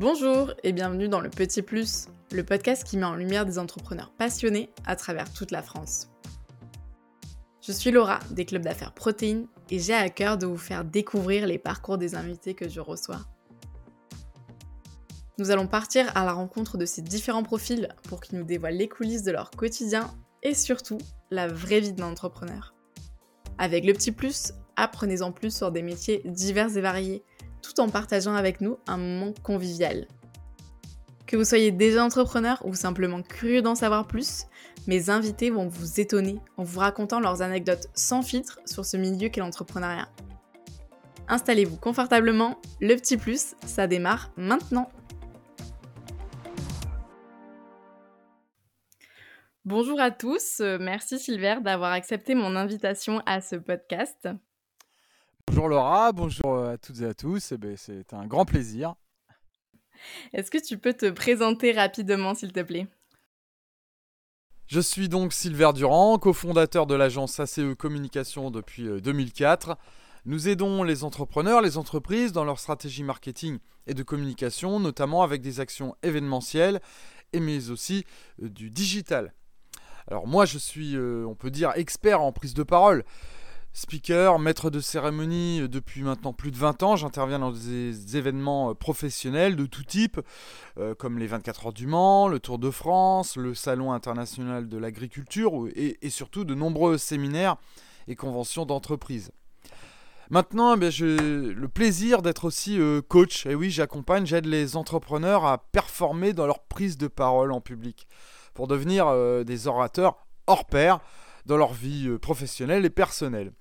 Bonjour et bienvenue dans le Petit Plus, le podcast qui met en lumière des entrepreneurs passionnés à travers toute la France. Je suis Laura des clubs d'affaires Protéines et j'ai à cœur de vous faire découvrir les parcours des invités que je reçois. Nous allons partir à la rencontre de ces différents profils pour qu'ils nous dévoilent les coulisses de leur quotidien et surtout la vraie vie d'un entrepreneur. Avec le petit plus, apprenez-en plus sur des métiers divers et variés tout en partageant avec nous un moment convivial. Que vous soyez déjà entrepreneur ou simplement curieux d'en savoir plus, mes invités vont vous étonner en vous racontant leurs anecdotes sans filtre sur ce milieu qu'est l'entrepreneuriat. Installez-vous confortablement, le petit plus, ça démarre maintenant. Bonjour à tous, merci Silver d'avoir accepté mon invitation à ce podcast. Bonjour Laura, bonjour euh, à toutes et à tous. Eh ben, c'est un grand plaisir. Est-ce que tu peux te présenter rapidement, s'il te plaît? Je suis donc Silver Durand, cofondateur de l'agence ACE Communication depuis 2004. Euh, Nous aidons les entrepreneurs, les entreprises dans leur stratégie marketing et de communication, notamment avec des actions événementielles, et mais aussi euh, du digital. Alors moi, je suis, on peut dire, expert en prise de parole speaker, maître de cérémonie euh, depuis maintenant plus de 20 ans. J'interviens dans des événements euh, professionnels de tout type, euh, comme les 24 heures du Mans, le Tour de France, le Salon international de l'agriculture et, surtout de nombreux séminaires et conventions d'entreprise. Maintenant, eh j'ai le plaisir d'être aussi coach. Et oui, j'accompagne, j'aide les entrepreneurs à performer dans leur prise de parole en public pour devenir des orateurs hors pair dans leur vie professionnelle et personnelle.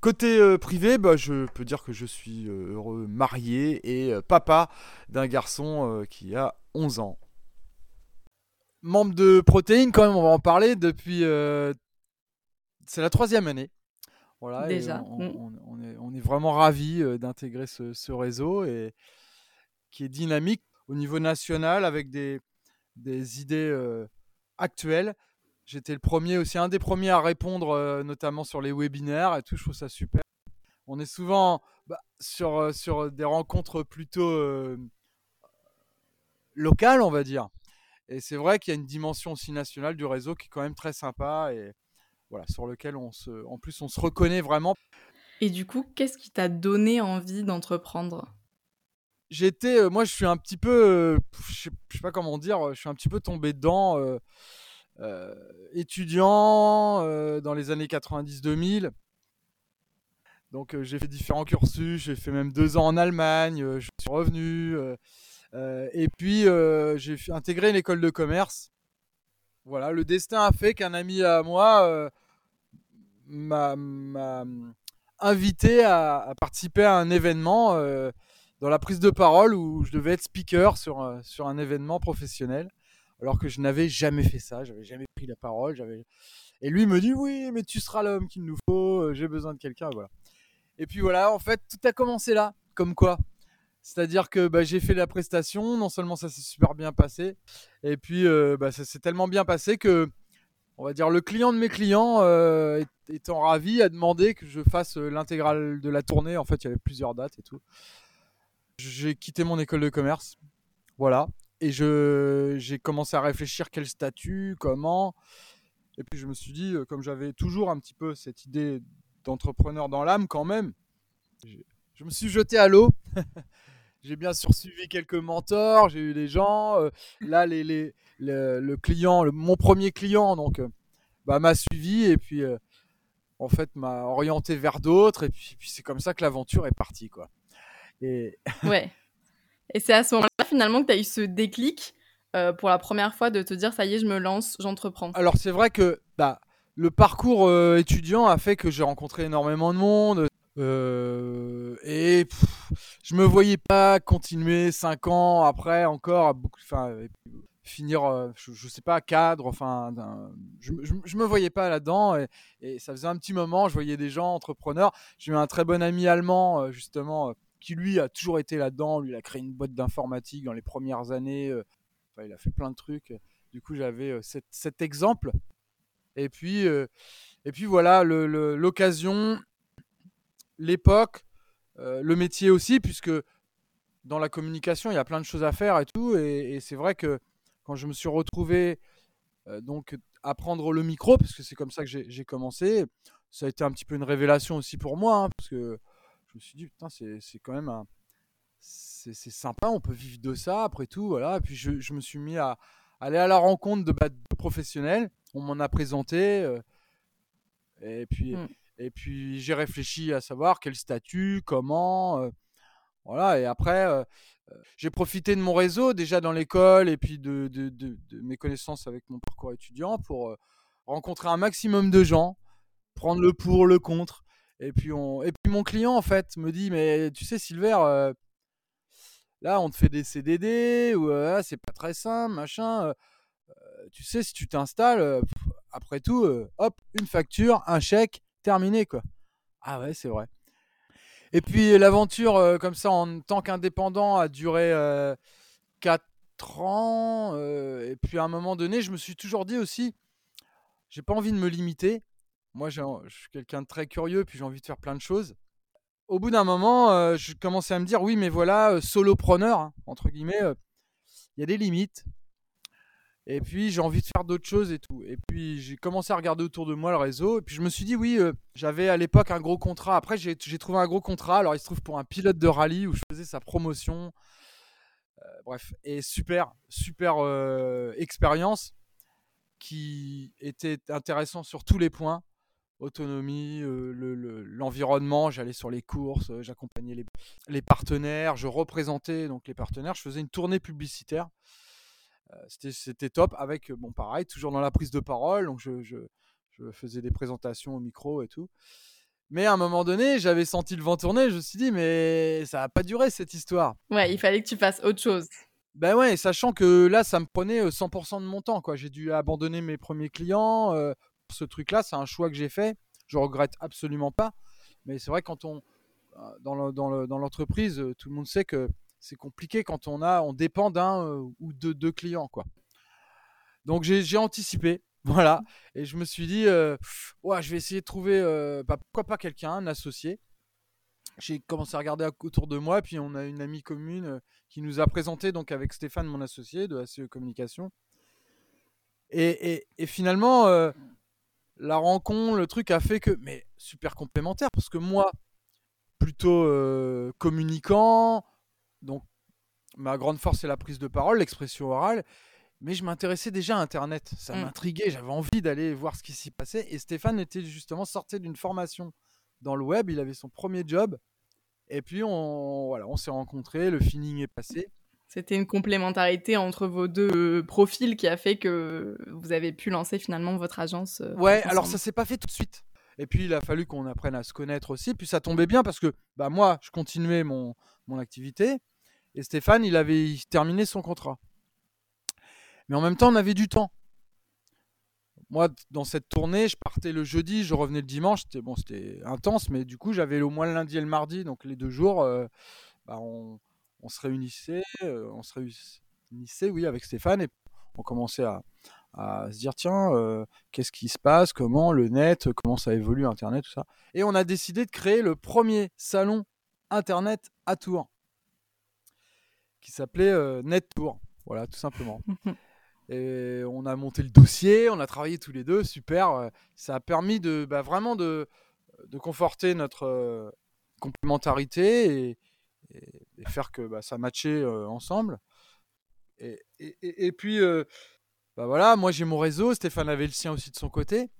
Côté euh, privé, bah, je peux dire que je suis euh, heureux marié et euh, papa d'un garçon qui a 11 ans. Membre de Protéines, quand même, on va en parler depuis. C'est la troisième année. Voilà, Déjà. Mm. On, est, vraiment ravis d'intégrer ce, réseau et qui est dynamique au niveau national avec des, des idées actuelles J'étais le premier aussi, un des premiers à répondre, euh, notamment sur les webinaires et tout. Je trouve ça super. On est souvent bah, sur, euh, sur des rencontres plutôt euh, locales, on va dire. Et c'est vrai qu'il y a une dimension aussi nationale du réseau qui est quand même très sympa et voilà, sur lequel on se, en plus on se reconnaît vraiment. Et du coup, qu'est-ce qui t'a donné envie d'entreprendre? J'étais, moi, je suis un petit peu, je sais, sais, pas comment dire, je suis un petit peu tombé dedans. Euh, étudiant euh, dans les années 90-2000. Donc euh, j'ai fait différents cursus, j'ai fait même deux ans en Allemagne, je suis revenu. et puis j'ai intégré une école de commerce. Voilà, le destin a fait qu'un ami à moi m'a invité à, participer à un événement dans la prise de parole où je devais être speaker sur, sur un événement professionnel alors que je n'avais jamais fait ça, j'avais jamais pris la parole, j'avais et lui me dit oui, mais tu seras l'homme qu'il nous faut, euh, j'ai besoin de quelqu'un, voilà. Et puis voilà, en fait, tout a commencé là, comme quoi. C'est-à-dire que bah, j'ai fait la prestation, non seulement ça s'est super bien passé, et puis euh, bah, ça s'est tellement bien passé que, on va dire, le client de mes clients, euh, étant ravi, a demandé que je fasse l'intégrale de la tournée. En fait, il y avait plusieurs dates et tout. J'ai quitté mon école de commerce. Voilà et j'ai commencé à réfléchir quel statut, comment. Et puis je me suis dit, euh, comme j'avais toujours un petit peu cette idée d'entrepreneur dans l'âme quand même, je me suis jeté à l'eau. j'ai bien sûr suivi quelques mentors, j'ai eu des gens. Euh, là, les, les, le, client, mon premier client, donc, euh, bah, m'a suivi et puis en fait m'a orienté vers d'autres. Et puis, puis c'est comme ça que l'aventure est partie, quoi. Et ouais. Et c'est à ce moment-là finalement que tu as eu ce déclic euh, pour la première fois de te dire ça y est, je me lance, j'entreprends. Alors c'est vrai que bah, le parcours euh, étudiant a fait que j'ai rencontré énormément de monde. Euh, et je me voyais pas continuer 5 ans après encore à finir, je, je, sais pas, cadre, enfin, je, je, me voyais pas là-dedans et, et, ça faisait un petit moment, je voyais des gens entrepreneurs. J'ai eu un très bon ami allemand, justement, qui lui a toujours été là-dedans. Lui, a créé une boîte d'informatique dans les premières années. Euh, il a fait plein de trucs. Du coup, j'avais euh, cet, exemple. Et puis, euh, et puis voilà, l'occasion, l'époque, le métier aussi, puisque dans la communication, il y a plein de choses à faire et tout. Et, c'est vrai que quand je me suis retrouvé donc à prendre le micro, parce que c'est comme ça que j'ai commencé, ça a été un petit peu une révélation aussi pour moi, hein, parce que je me suis dit, putain, c'est quand même un c'est sympa, on peut vivre de ça après tout. Voilà. Et puis je, je me suis mis à, aller à la rencontre de, bah, professionnels. On m'en a présenté. Euh, et puis, mm. et puis j'ai réfléchi à savoir quel statut, comment. Euh, voilà. Et après, euh, j'ai profité de mon réseau déjà dans l'école et puis de, de, de, mes connaissances avec mon parcours étudiant pour rencontrer un maximum de gens, prendre le pour, le contre. Et puis, on... et puis mon client, en fait, me dit, mais tu sais, Silver, Là, on te fait des CDD, ou ah, c'est pas très simple, machin. tu sais, si tu t'installes, après tout, hop, une facture, un chèque, terminé, quoi. Ah ouais, c'est vrai. Et puis l'aventure, comme ça, en tant qu'indépendant, a duré 4 ans. et puis à un moment donné, je me suis toujours dit aussi, j'ai pas envie de me limiter. Moi, je suis quelqu'un de très curieux, puis j'ai envie de faire plein de choses au bout d'un moment, euh, je commençais à me dire oui, mais voilà, euh, solopreneur, hein, entre guillemets, euh, il y a des limites. Et puis j'ai envie de faire d'autres choses et tout. Et puis j'ai commencé à regarder autour de moi le réseau. Et puis je me suis dit oui, j'avais à l'époque un gros contrat. Après j'ai trouvé un gros contrat. Alors il se trouve pour un pilote de rallye où je faisais sa promotion. bref, et super, super expérience qui était intéressant sur tous les points autonomie, euh, l'environnement. J'allais sur les courses, euh, j'accompagnais les, les, partenaires, je représentais donc les partenaires. Je faisais une tournée publicitaire. Euh, c'était top avec, bon, pareil, toujours dans la prise de parole. Donc, je, je, je, faisais des présentations au micro et tout. Mais à un moment donné, j'avais senti le vent tourner. Je me suis dit, mais ça va pas durer cette histoire. Ouais, il fallait que tu fasses autre chose. Ben ouais, sachant que là, ça me prenait 100% de mon temps. quoi. J'ai dû abandonner mes premiers clients ce truc-là, c'est un choix que j'ai fait. Je regrette absolument pas. Mais c'est vrai quand on euh, dans l'entreprise, euh, tout le monde sait que c'est compliqué quand on a, on dépend d'un euh, ou de deux clients, quoi. Donc j'ai anticipé, voilà, et je me suis dit, ouais, je vais essayer de trouver, bah, pourquoi pas quelqu'un, un associé. J'ai commencé à regarder autour de moi, puis on a une amie commune qui nous a présenté donc avec Stéphane, mon associé de ACE Communication. Et, et finalement, la rencontre, le truc a fait que, mais super complémentaire, parce que moi, plutôt euh, communicant, donc ma grande force c'est la prise de parole, l'expression orale, mais je m'intéressais déjà à Internet, ça mm. m'intriguait, j'avais envie d'aller voir ce qui s'y passait, et Stéphane était justement sorti d'une formation dans le web, il avait son premier job, et puis on, voilà, on s'est rencontrés, le feeling est passé, c'était une complémentarité entre vos deux profils qui a fait que vous avez pu lancer finalement votre agence. Euh, ouais, alors ça s'est pas fait tout de suite. Et puis il a fallu qu'on apprenne à se connaître aussi. Puis ça tombait bien parce que bah, moi, je continuais mon, mon activité et Stéphane, il avait terminé son contrat. Mais en même temps, on avait du temps. Moi, dans cette tournée, je partais le jeudi, je revenais le dimanche. C'était bon, c'était intense, mais du coup, j'avais au moins le lundi et le mardi, donc les deux jours, euh, bah, on, on se réunissait, euh, on se réunissait, oui, avec Stéphane et on commençait à, se dire tiens, euh, qu'est-ce qui se passe, comment le net, comment ça évolue Internet, tout ça. Et on a décidé de créer le premier salon Internet à Tours, qui s'appelait euh, Net Tour, voilà, tout simplement. et on a monté le dossier, on a travaillé tous les deux, super. Ça a permis de bah, vraiment de, de conforter notre complémentarité et, et, faire que bah, ça matchait ensemble. Et, et puis, bah voilà, moi j'ai mon réseau, Stéphane avait le sien aussi de son côté.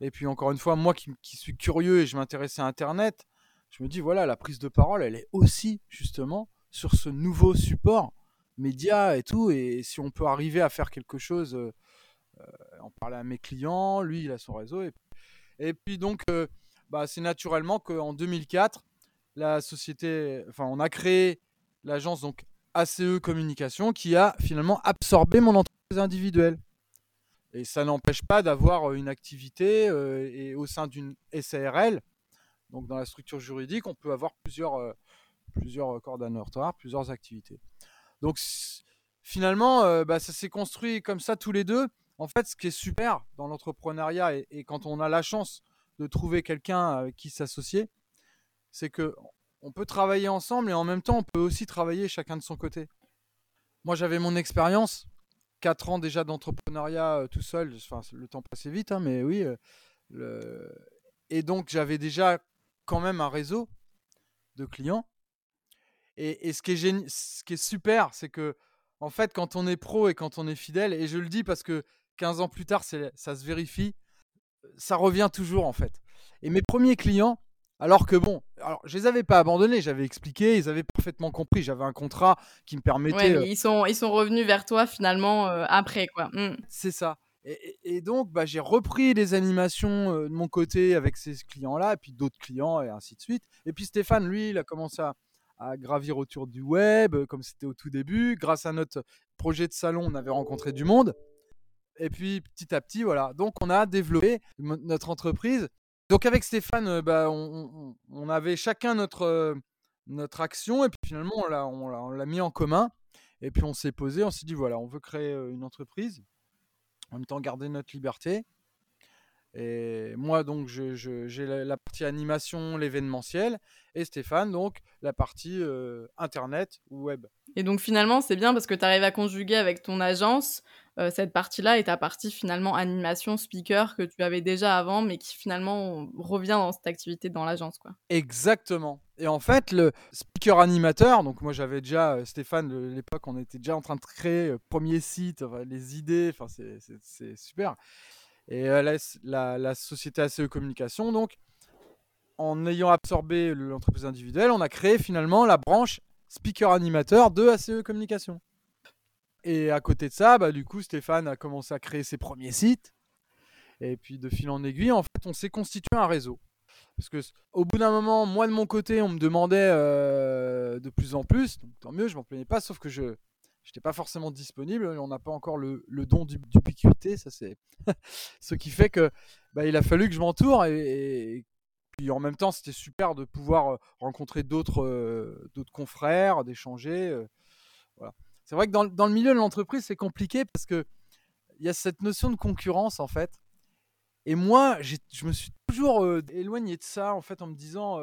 Et puis encore une fois, moi qui, suis curieux et je m'intéressais à Internet, je me dis, voilà, la prise de parole, elle est aussi justement sur ce nouveau support média et tout. Et si on peut arriver à faire quelque chose, euh, en parler à mes clients, lui, il a son réseau. Et, et puis donc, bah, c'est naturellement qu'en 2004, la société, enfin, on a créé l'agence donc ACE Communication qui a finalement absorbé mon entreprise individuelle. Et ça n'empêche pas d'avoir euh, une activité euh, et au sein d'une SARL, donc dans la structure juridique, on peut avoir plusieurs, euh, plusieurs coordonnateurs, plusieurs activités. Donc finalement, bah, ça s'est construit comme ça tous les deux. En fait, ce qui est super dans l'entrepreneuriat et, et, quand on a la chance de trouver quelqu'un avec qui s'associer, c'est que on peut travailler ensemble et en même temps, on peut aussi travailler chacun de son côté. Moi, j'avais mon expérience, 4 ans déjà d'entrepreneuriat tout seul. Enfin, le temps passait vite, hein, mais oui. Et donc, j'avais déjà quand même un réseau de clients. Et, ce, qui est ce qui est super, c'est que, en fait, quand on est pro et quand on est fidèle, et je le dis parce que 15 ans plus tard, ça se vérifie, ça revient toujours, en fait. Et mes premiers clients, alors que bon, alors je les avais pas abandonnés, j'avais expliqué, ils avaient parfaitement compris, j'avais un contrat qui me permettait. Ouais, mais ils sont ils sont revenus vers toi finalement après quoi. Mmh. C'est ça. Et, donc, bah, j'ai repris les animations de mon côté avec ces clients-là, et puis d'autres clients, et ainsi de suite. Et puis Stéphane, lui, il a commencé à, gravir autour du web, comme c'était au tout début. Grâce à notre projet de salon, on avait rencontré du monde. Et puis petit à petit, voilà. Donc on a développé notre entreprise. Donc avec Stéphane, bah, on, avait chacun notre, notre action, et puis finalement, on l'a mis en commun. Et puis on s'est posé, on s'est dit, voilà, on veut créer une entreprise en même temps garder notre liberté. Et moi, donc, j'ai la, partie animation, l'événementiel, et Stéphane, donc, la partie euh, internet ou web. Et donc, finalement, c'est bien parce que tu arrives à conjuguer avec ton agence euh, cette partie-là et ta partie, finalement, animation, speaker que tu avais déjà avant, mais qui, finalement, revient dans cette activité dans l'agence, quoi. Exactement. Et en fait, le speaker animateur, donc moi j'avais déjà, euh, Stéphane, l'époque, on était déjà en train de créer le premier site, les idées, enfin, c'est super et euh, la, la, société ACE Communication. Donc, en ayant absorbé l'entreprise individuelle, on a créé finalement la branche speaker animateur de ACE Communication. Et à côté de ça, bah, du coup, Stéphane a commencé à créer ses premiers sites. Et puis, de fil en aiguille, en fait, on s'est constitué un réseau. Parce que au bout d'un moment, moi de mon côté, on me demandait euh, de plus en plus. Donc tant mieux, je m'en plaignais pas, sauf que je n'étais pas forcément disponible. On n'a pas encore le, don d'ubiquité, ça c'est ce qui fait que bah, il a fallu que je m'entoure et, puis en même temps c'était super de pouvoir euh, rencontrer d'autres euh, d'autres confrères, d'échanger. C'est vrai que dans, dans, le milieu de l'entreprise c'est compliqué parce que il y a cette notion de concurrence en fait. Et moi, je me suis toujours éloigné de ça en fait en me disant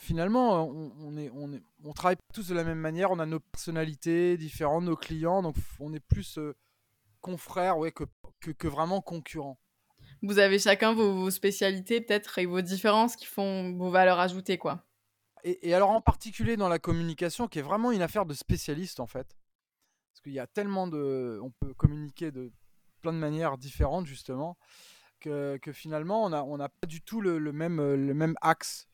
finalement, on, est, on, est, on travaille tous de la même manière, on a nos personnalités différentes, nos clients, donc on est plus euh, confrères ouais, que, que, vraiment concurrents. Vous avez chacun vos, spécialités peut-être et vos différences qui font vos valeurs ajoutées, quoi. Et, alors en particulier dans la communication, qui est vraiment une affaire de spécialiste en fait. Parce qu'il y a tellement de... On peut communiquer de plein de manières différentes justement. Que, que, finalement on n'a on a pas du tout le, le, même, le même axe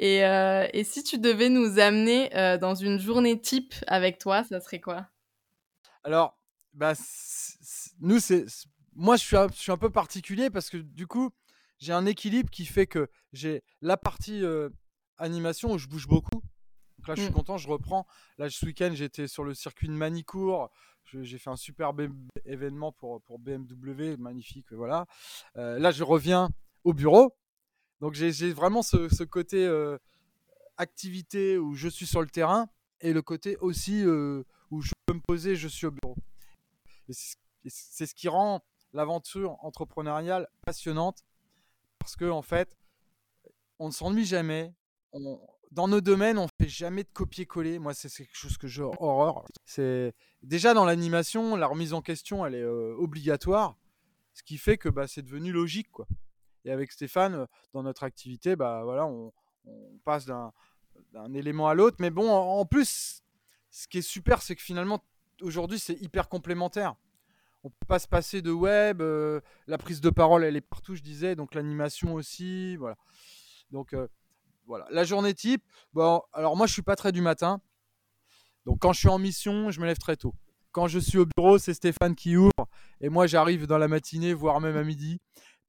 euh, et, si tu devais nous amener euh, dans une journée type avec toi, ça serait quoi? Alors, bah, nous, c'est. Moi, je suis, un, je suis un peu particulier parce que du coup, j'ai un équilibre qui fait que j'ai la partie euh, animation où je bouge beaucoup. Donc là, je suis mmh. content, je reprends. Là, ce week-end, j'étais sur le circuit de Manicourt. J'ai fait un superbe événement pour, pour BMW, magnifique, voilà. là, je reviens au bureau. Donc j'ai vraiment ce, côté euh, activité où je suis sur le terrain et le côté aussi euh, où je peux me poser, je suis au bureau. C'est ce qui rend l'aventure entrepreneuriale passionnante parce que en fait, on ne s'ennuie jamais. Dans nos domaines, on fait jamais de copier-coller. Moi, c'est quelque chose que j'ai horreur. C'est déjà dans l'animation, la remise en question, elle est euh, obligatoire, ce qui fait que bah, c'est devenu logique, quoi. Et avec Stéphane, dans notre activité, bah voilà, on, passe d'un élément à l'autre. Mais bon, en, plus, ce qui est super, c'est que finalement, aujourd'hui, c'est hyper complémentaire. On peut pas se passer de web, la prise de parole, elle est partout, je disais, donc l'animation aussi, voilà. Donc voilà, la journée type. Bon, alors moi, je suis pas très du matin. Donc quand je suis en mission, je me lève très tôt. Quand je suis au bureau, c'est Stéphane qui ouvre et moi j'arrive dans la matinée, voire même à midi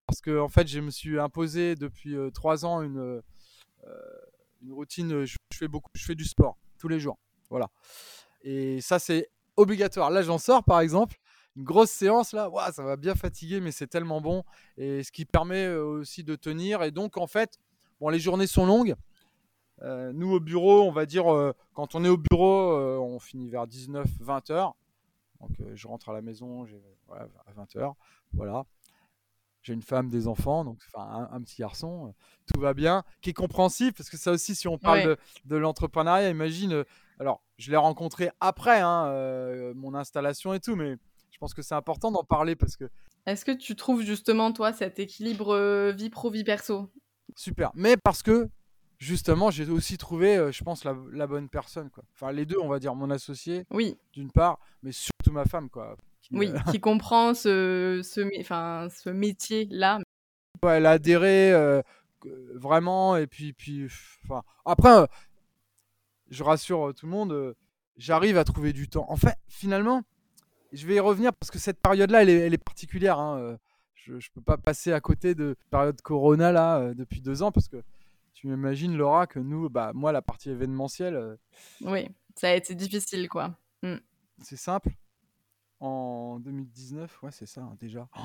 parce que en fait, je me suis imposé depuis euh, trois ans une, euh, une routine. Je, fais beaucoup, je fais du sport tous les jours. Voilà. Et ça, c'est obligatoire. Là, j'en sors par exemple. Une grosse séance là, ça va bien fatiguer, mais c'est tellement bon. Et ce qui permet euh, aussi de tenir. Et donc, en fait, bon, les journées sont longues. nous, au bureau, on va dire, quand on est au bureau, on finit vers 19-20 heures. Donc, je rentre à la maison à 20 heures. Voilà j'ai une femme, des enfants, donc un, petit garçon, tout va bien, qui est compréhensif, parce que ça aussi, si on parle de, l'entrepreneuriat, imagine, alors je l'ai rencontré après hein, mon installation et tout, mais je pense que c'est important d'en parler parce que. Est-ce que tu trouves justement, toi, cet équilibre vie pro, vie perso? Super, mais parce que justement, j'ai aussi trouvé, je pense, la, bonne personne. Quoi. Enfin, les deux, on va dire, mon associé, oui. d'une part, mais surtout ma femme. Quoi, oui, euh, qui comprend ce, ce, enfin, ce métier-là. elle a adhéré euh, vraiment, et puis, puis enfin, après, euh, je rassure tout le monde, j'arrive à trouver du temps. En fait, finalement, je vais y revenir parce que cette période-là, elle, elle est, particulière. Hein, je ne peux pas passer à côté de période Corona là depuis deux ans parce que tu m'imagines Laura que nous, bah moi la partie événementielle. Oui, ça a été difficile quoi. Mmh. C'est simple en 2019, ouais, c'est ça, hein, déjà. Oh.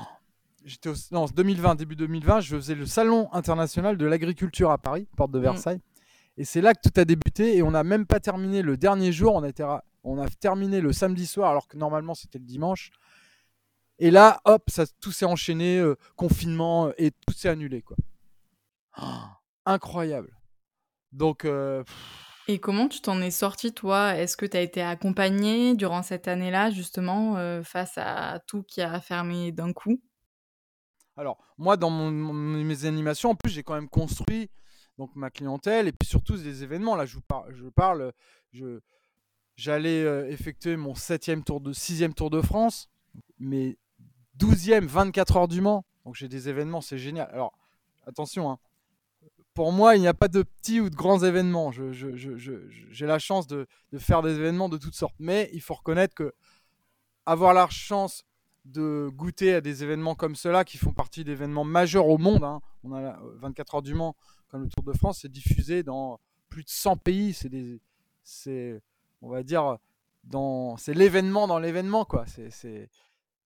J'étais au... Non, 2020, début 2020, je faisais le Salon international de l'agriculture à Paris, porte de mm. Versailles. Et c'est là que tout a débuté et on n'a même pas terminé le dernier jour. On a, été... on a terminé le samedi soir alors que normalement c'était le dimanche. Et là, hop, ça, tout s'est enchaîné, euh, confinement euh, et tout s'est annulé. quoi. incroyable. Donc, euh, et comment tu t'en es sorti, toi? Est-ce que tu as été accompagné durant cette année-là, justement, euh, face à tout qui a fermé d'un coup? Alors, moi, dans mes animations, en plus, j'ai quand même construit donc ma clientèle et puis surtout des événements. Là, je, vous je parle, je, j'allais effectuer mon septième tour de sixième Tour de France, mes 12e 24 heures du Mans. Donc, j'ai des événements, c'est génial. Alors, attention, hein, pour moi, il n'y a pas de petits ou de grands événements. j'ai la chance de, faire des événements de toutes sortes. Mais il faut reconnaître que avoir la chance de goûter à des événements comme cela, qui font partie d'événements majeurs au monde, hein. on a 24 heures du Mans comme le Tour de France, c'est diffusé dans plus de 100 pays. C'est on va dire, c'est l'événement dans l'événement, quoi.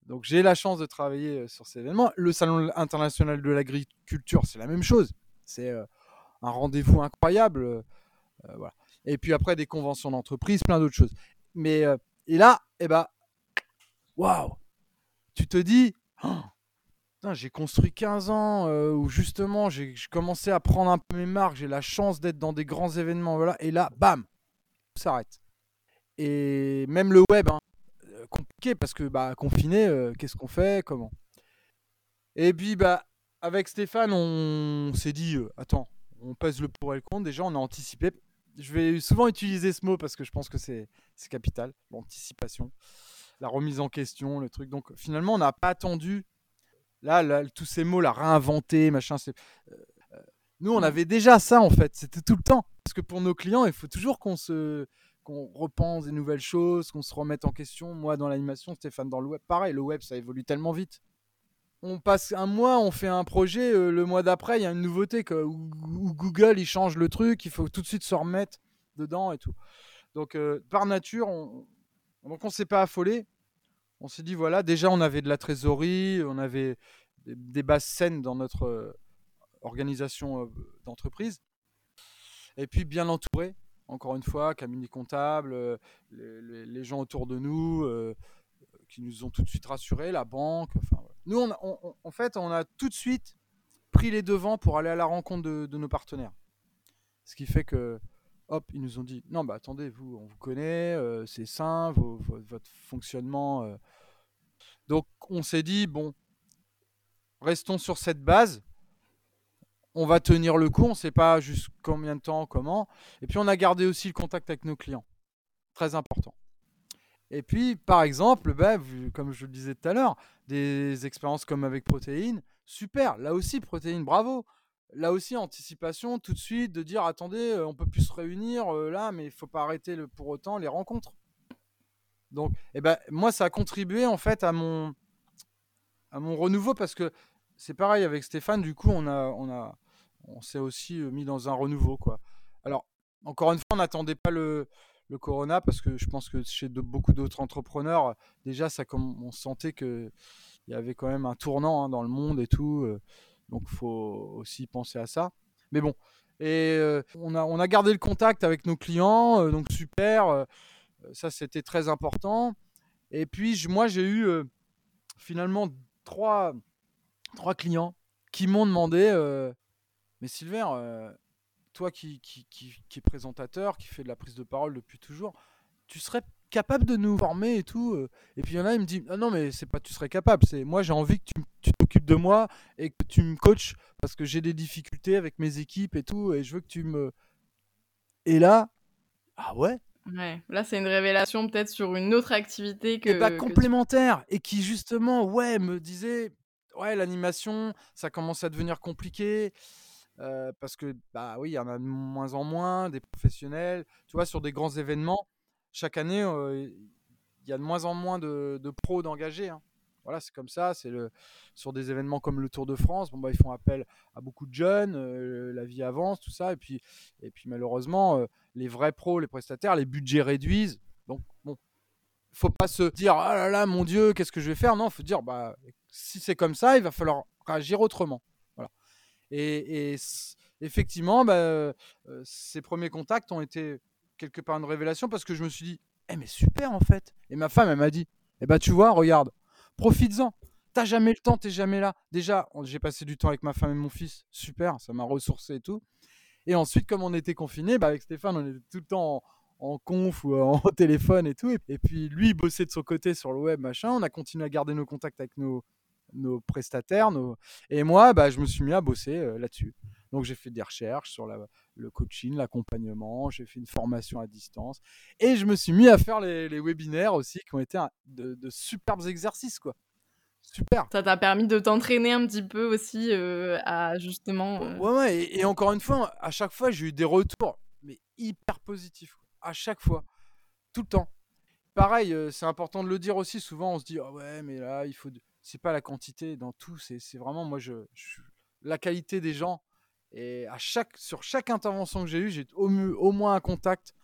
Donc j'ai la chance de travailler euh, sur ces événements. Le Salon international de l'agriculture, c'est la même chose. C'est euh, un rendez-vous incroyable. Euh, voilà. Et puis après, des conventions d'entreprise, plein d'autres choses. Mais, et là, eh ben, waouh Tu te dis, oh, j'ai construit 15 ans où justement j'ai commencé à prendre un peu mes marques, j'ai la chance d'être dans des grands événements, voilà, et là, bam, s'arrête. Et même le web, hein, compliqué parce que bah, confiné, qu'est-ce qu'on fait, comment? Et puis bah avec Stéphane, on s'est dit, euh, attends, on pèse le pour et le contre. Déjà, on a anticipé. Je vais souvent utiliser ce mot parce que je pense que c'est capital. L'anticipation, la remise en question, le truc. Donc, finalement, on n'a pas attendu. Là, tous ces mots, la réinventer, machin. Euh, euh, nous, on avait déjà ça, en fait. C'était tout le temps. Parce que pour nos clients, il faut toujours qu'on se qu'on repense des nouvelles choses, qu'on se remette en question. Moi, dans l'animation, Stéphane dans le web, pareil, le web, ça évolue tellement vite on passe un mois, on fait un projet, euh, le mois d'après, il y a une nouveauté, Google, il change le truc, il faut tout de suite se remettre dedans et tout. Donc, euh, par nature, on, on s'est pas affolé. On s'est dit, voilà, déjà, on avait de la trésorerie, on avait des, bases saines dans notre euh, organisation d'entreprise. Et puis, bien entouré, encore une fois, cabinet comptable, les, les, gens autour de nous qui nous ont tout de suite rassurés, la banque, enfin, nous, en fait, on a tout de suite pris les devants pour aller à la rencontre de, nos partenaires. Ce qui fait que, hop, ils nous ont dit non, bah attendez, vous, on vous connaît, euh, c'est sain, votre fonctionnement. Euh. Donc, on s'est dit bon, restons sur cette base. On va tenir le coup, on ne sait pas juste combien de temps, comment. Et puis, on a gardé aussi le contact avec nos clients. Très important. Et puis, par exemple, bah, comme je le disais tout à l'heure, des expériences comme avec Protéine, super. Là aussi, Protéine, bravo. Là aussi, anticipation, tout de suite, de dire attendez, euh, on peut plus se réunir euh, là, mais il faut pas arrêter pour autant les rencontres. Donc, eh ben, moi, ça a contribué en fait à mon, renouveau parce que c'est pareil avec Stéphane. Du coup, on a, on s'est aussi euh, mis dans un renouveau, quoi. Alors, encore une fois, on n'attendait pas le, le Corona parce que je pense que chez de, beaucoup d'autres entrepreneurs, déjà, ça, comme on sentait qu'il y avait quand même un tournant hein, dans le monde et tout. Euh, donc, il faut aussi penser à ça. Mais bon, et euh, on, a, on a gardé le contact avec nos clients, donc super. ça, c'était très important. Et puis, moi, j'ai eu finalement trois, trois clients qui m'ont demandé Mais Silver, toi qui, qui, qui, qui, est présentateur, qui fait de la prise de parole depuis toujours, tu serais capable de nous former et tout Et puis il y en a, il me dit ah Non, mais c'est pas tu serais capable, c'est moi j'ai envie que tu t'occupes de moi et que tu me coaches parce que j'ai des difficultés avec mes équipes et tout, et je veux que tu me. Et là, ah ouais Ouais, là c'est une révélation peut-être sur une autre activité que. pas complémentaire et qui justement, ouais, me disait ouais, l'animation, ça commence à devenir compliqué. Parce que, bah oui, il y en a de moins en moins, des professionnels. Tu vois, sur des grands événements, chaque année, il y a de moins en moins de, pros d'engagés. Hein. Voilà, c'est comme ça. C'est sur des événements comme le Tour de France, bon bah ils font appel à beaucoup de jeunes, la vie avance, tout ça, et puis et puis malheureusement les vrais pros, les prestataires, les budgets réduisent. Donc bon, faut pas se dire ah là là mon Dieu, qu'est-ce que je vais faire? Non, faut dire bah si c'est comme ça, il va falloir réagir autrement. Et, effectivement, bah, euh, ces premiers contacts ont été quelque part une révélation parce que je me suis dit, eh mais super en fait. Et ma femme, elle m'a dit, eh bah tu vois, regarde, profites-en. T'as jamais le temps, t'es jamais là. Déjà, j'ai passé du temps avec ma femme et mon fils, super, ça m'a ressourcé et tout. Et ensuite, comme on était confinés, bah, avec Stéphane, on était tout le temps en conf ou en téléphone et tout. Et, puis lui, il bossait de son côté sur le web, machin. On a continué à garder nos contacts avec nos, nos prestataires. Nos... Et moi, bah, je me suis mis à bosser euh, là-dessus. Donc j'ai fait des recherches sur la, le coaching, l'accompagnement, j'ai fait une formation à distance. Et je me suis mis à faire les, les webinaires aussi, qui ont été de, superbes exercices. quoi. Super. Ça t'a permis de t'entraîner un petit peu aussi euh, à justement. Euh ouais, ouais, et, et, encore une fois, à chaque fois, j'ai eu des retours, mais hyper positifs. À chaque fois. Tout le temps. Pareil, c'est important de le dire aussi. Souvent, on se dit, oh ouais, mais là, il faut c'est pas la quantité dans tout, c'est vraiment moi je, la qualité des gens. Et à chaque, sur chaque intervention que j'ai eue, j'ai au, au moins un contact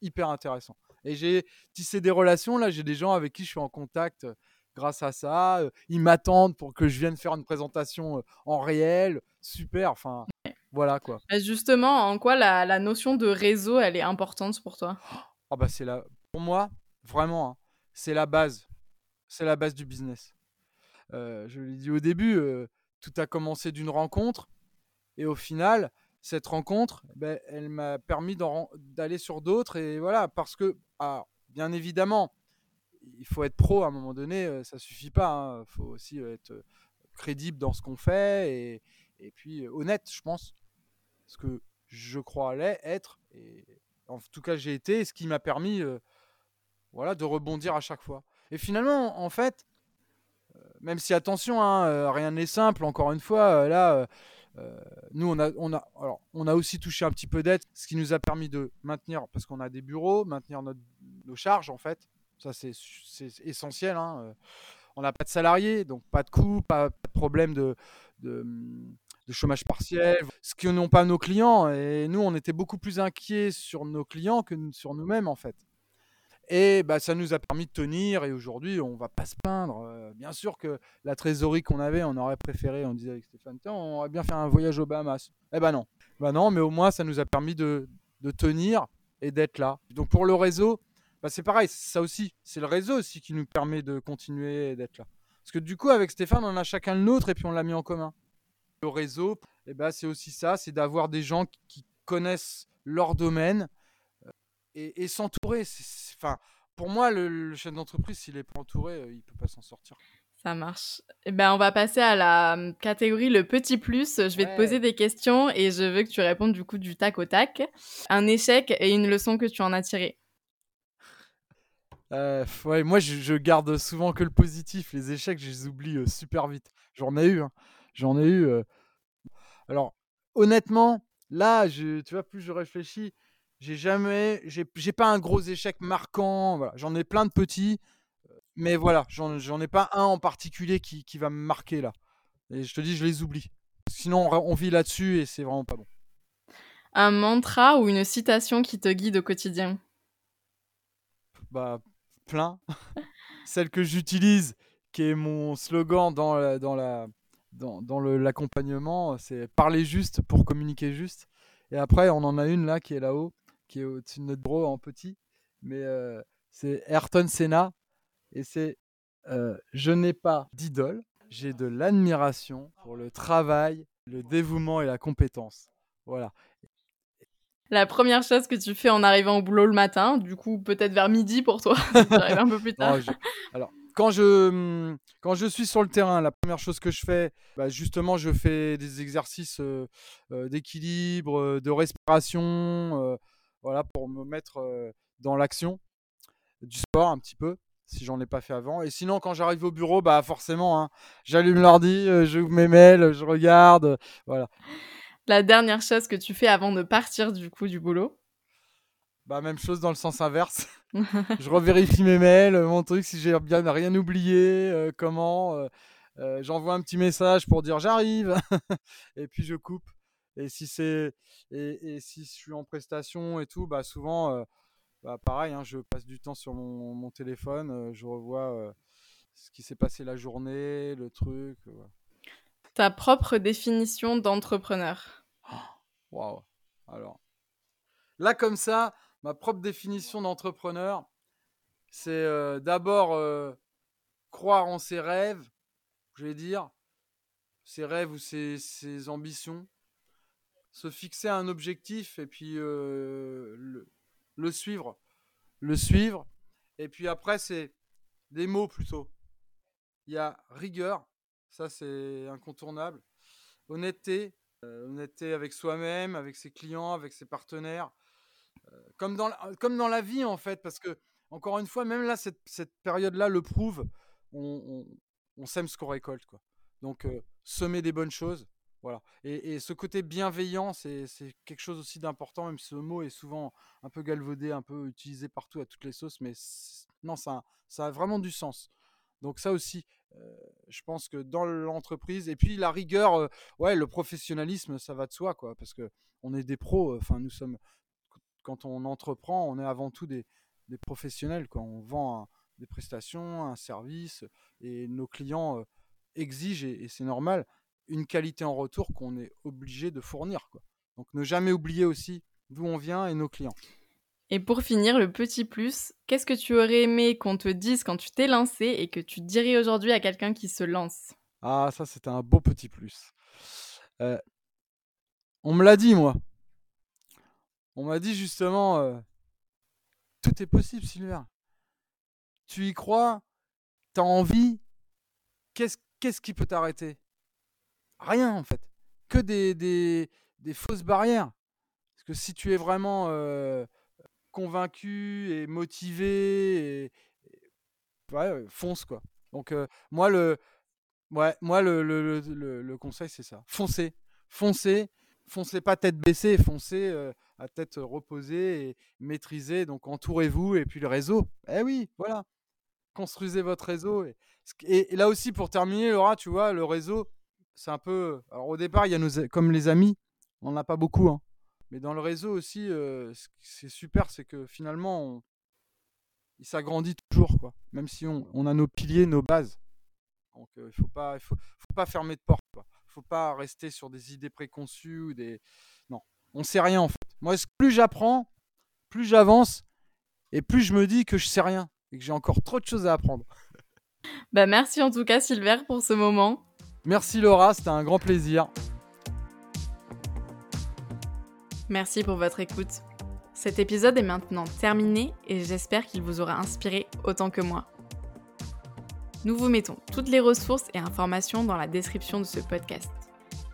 hyper intéressant. Et j'ai tissé des relations. Là, j'ai des gens avec qui je suis en contact euh, grâce à ça. Euh, ils m'attendent pour que je vienne faire une présentation euh, en réel. Super. Enfin, voilà quoi. Justement, en quoi la, la, notion de réseau, elle est importante pour toi? Oh bah c'est la, Pour moi, vraiment, hein, c'est la base. C'est la base du business. Euh, je l'ai dit au début, euh, tout a commencé d'une rencontre. Et au final, cette rencontre, ben, elle m'a permis d'aller sur d'autres. Et voilà, parce que, bien évidemment, il faut être pro à un moment donné, euh, ça suffit pas. Il hein. faut aussi être crédible dans ce qu'on fait et, et, puis honnête, je pense. Ce que je crois être. Et en tout cas, j'ai été, ce qui m'a permis voilà, de rebondir à chaque fois. Et finalement, en fait, même si attention, hein, euh, rien n'est simple. Encore une fois, euh, là, euh, nous on a, on a, alors, on a aussi touché un petit peu d'aide, ce qui nous a permis de maintenir, parce qu'on a des bureaux, maintenir nos charges en fait. Ça c'est essentiel. Hein, on n'a pas de salariés, donc pas de coûts, pas, de problème de, de, de, chômage partiel, ce que n'ont pas nos clients. Et nous, on était beaucoup plus inquiets sur nos clients que sur nous-mêmes en fait. Et bah, ça nous a permis de tenir. Et aujourd'hui, on va pas se plaindre. Euh, bien sûr que la trésorerie qu'on avait, on aurait préféré, on disait avec Stéphane, on aurait bien fait un voyage aux Bahamas. Eh ben non. Bah non, mais au moins, ça nous a permis de, de tenir et d'être là. Donc pour le réseau, bah, c'est pareil. Ça aussi, c'est le réseau aussi qui nous permet de continuer d'être là. Parce que du coup, avec Stéphane, on a chacun le nôtre et puis on l'a mis en commun. Le réseau, eh ben, c'est aussi ça, c'est d'avoir des gens qui connaissent leur domaine, et, s'entourer. Enfin, pour moi, le, chef d'entreprise, s'il est pas entouré, euh, il peut pas s'en sortir. Ça marche. Eh ben, on va passer à la hum, catégorie le petit plus. Je vais te poser des questions et je veux que tu répondes du coup du tac au tac. Un échec et une leçon que tu en as tiré. Euh, ouais, moi, je, garde souvent que le positif. Les échecs, je les oublie euh, super vite. J'en ai eu. Hein. J'en ai eu. Alors, honnêtement, là, je, tu vois, plus je réfléchis, j'ai jamais, j'ai pas un gros échec marquant. Voilà. J'en ai plein de petits, mais voilà, j'en ai pas un en particulier qui, qui, va me marquer là. Et je te dis, je les oublie. Sinon, on, vit là-dessus et c'est vraiment pas bon. Un mantra ou une citation qui te guide au quotidien? Bah, plein. Celle que j'utilise, qui est mon slogan dans la, dans la, dans, dans l'accompagnement, c'est parler juste pour communiquer juste. Et après, on en a une là qui est là-haut qui est au-dessus de notre bureau en petit, mais c'est Ayrton Senna et c'est Je n'ai pas d'idole, j'ai de l'admiration pour le travail, le dévouement et la compétence. Voilà. La première chose que tu fais en arrivant au boulot le matin, du coup peut-être vers midi pour toi, tu arrives un peu plus tard. Alors, quand je, hum, quand je suis sur le terrain, la première chose que je fais, bah, justement, je fais des exercices euh, euh, d'équilibre, euh, de respiration, voilà, pour me mettre dans l'action, du sport un petit peu, si j'en ai pas fait avant. Et sinon, quand j'arrive au bureau, bah forcément, hein, j'allume l'ordi, j'ouvre mes mails, je regarde, voilà. La dernière chose que tu fais avant de partir du coup du boulot? Bah, même chose dans le sens inverse. je revérifie mes mails, mon truc, si j'ai bien rien oublié, euh, comment. Euh, euh, j'envoie un petit message pour dire j'arrive. et puis je coupe. Et si c'est et, et, si je suis en prestation et tout, bah souvent, bah pareil, hein, je passe du temps sur mon, mon téléphone, je revois ce qui s'est passé la journée, le truc. Ta propre définition d'entrepreneur. Waouh. Alors là comme ça, ma propre définition d'entrepreneur, c'est euh, d'abord euh, croire en ses rêves, je vais dire, ses rêves ou ses, ambitions, se fixer un objectif et puis euh, le, suivre. Le suivre. Et puis après, c'est des mots plutôt. Il y a rigueur, ça c'est incontournable. Honnêteté, honnêteté avec soi-même, avec ses clients, avec ses partenaires comme, dans la, comme dans la vie, en fait, parce que, encore une fois, même là, cette, cette période-là le prouve, on, on, sème ce qu'on récolte. Quoi. Donc, semer des bonnes choses. Voilà. Et, ce côté bienveillant, c'est quelque chose aussi d'important, même si ce mot est souvent un peu galvaudé, un peu utilisé partout à toutes les sauces, mais non, ça, a vraiment du sens. Donc ça aussi, je pense que dans l'entreprise, et puis la rigueur, ouais, le professionnalisme, ça va de soi, quoi, parce que on est des pros. Enfin, nous sommes quand on entreprend, on est avant tout des, professionnels. Quand on vend des prestations, un service, et nos clients euh, exigent, et, c'est normal, une qualité en retour qu'on est obligé de fournir. Quoi. Donc ne jamais oublier aussi d'où on vient et nos clients. Et pour finir, le petit plus, qu'est-ce que tu aurais aimé qu'on te dise quand tu t'es lancé et que tu dirais aujourd'hui à quelqu'un qui se lance? Ah, ça c'était un beau petit plus. Euh, on me l'a dit, moi. On m'a dit justement, euh, tout est possible, Sylvain. Tu y crois, t'as envie, qu'est-ce, qu'est-ce qui peut t'arrêter? Rien en fait. Que des, fausses barrières. Parce que si tu es vraiment euh, convaincu et motivé, et, ouais, fonce quoi. Donc euh, moi le, conseil c'est ça. Foncez, foncez foncez pas tête baissée, foncez euh, à tête reposée et maîtrisée. Donc entourez-vous et puis le réseau. Eh oui, voilà. Construisez votre réseau. Et, là aussi, pour terminer, Laura, tu vois, le réseau, c'est un peu. Alors au départ, il y a comme les amis, on n'a pas beaucoup. Hein. Mais dans le réseau aussi, euh, c'est super, c'est que finalement, il s'agrandit toujours, quoi. Même si on, a nos piliers, nos bases. Donc euh, il ne faut pas, faut, faut pas fermer de porte. Quoi faut pas rester sur des idées préconçues ou des. Non, on sait rien en fait. Moi, plus j'apprends, plus j'avance et plus je me dis que je sais rien et que j'ai encore trop de choses à apprendre. Bah merci en tout cas Silver pour ce moment. Merci Laura, c'était un grand plaisir. Merci pour votre écoute. Cet épisode est maintenant terminé et j'espère qu'il vous aura inspiré autant que moi. Nous vous mettons toutes les ressources et informations dans la description de ce podcast.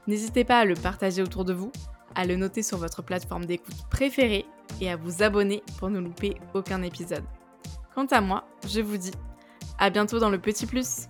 N'hésitez pas à le partager autour de vous, à le noter sur votre plateforme d'écoute préférée et à vous abonner pour ne louper aucun épisode. Quant à moi, je vous dis à bientôt dans le Petit Plus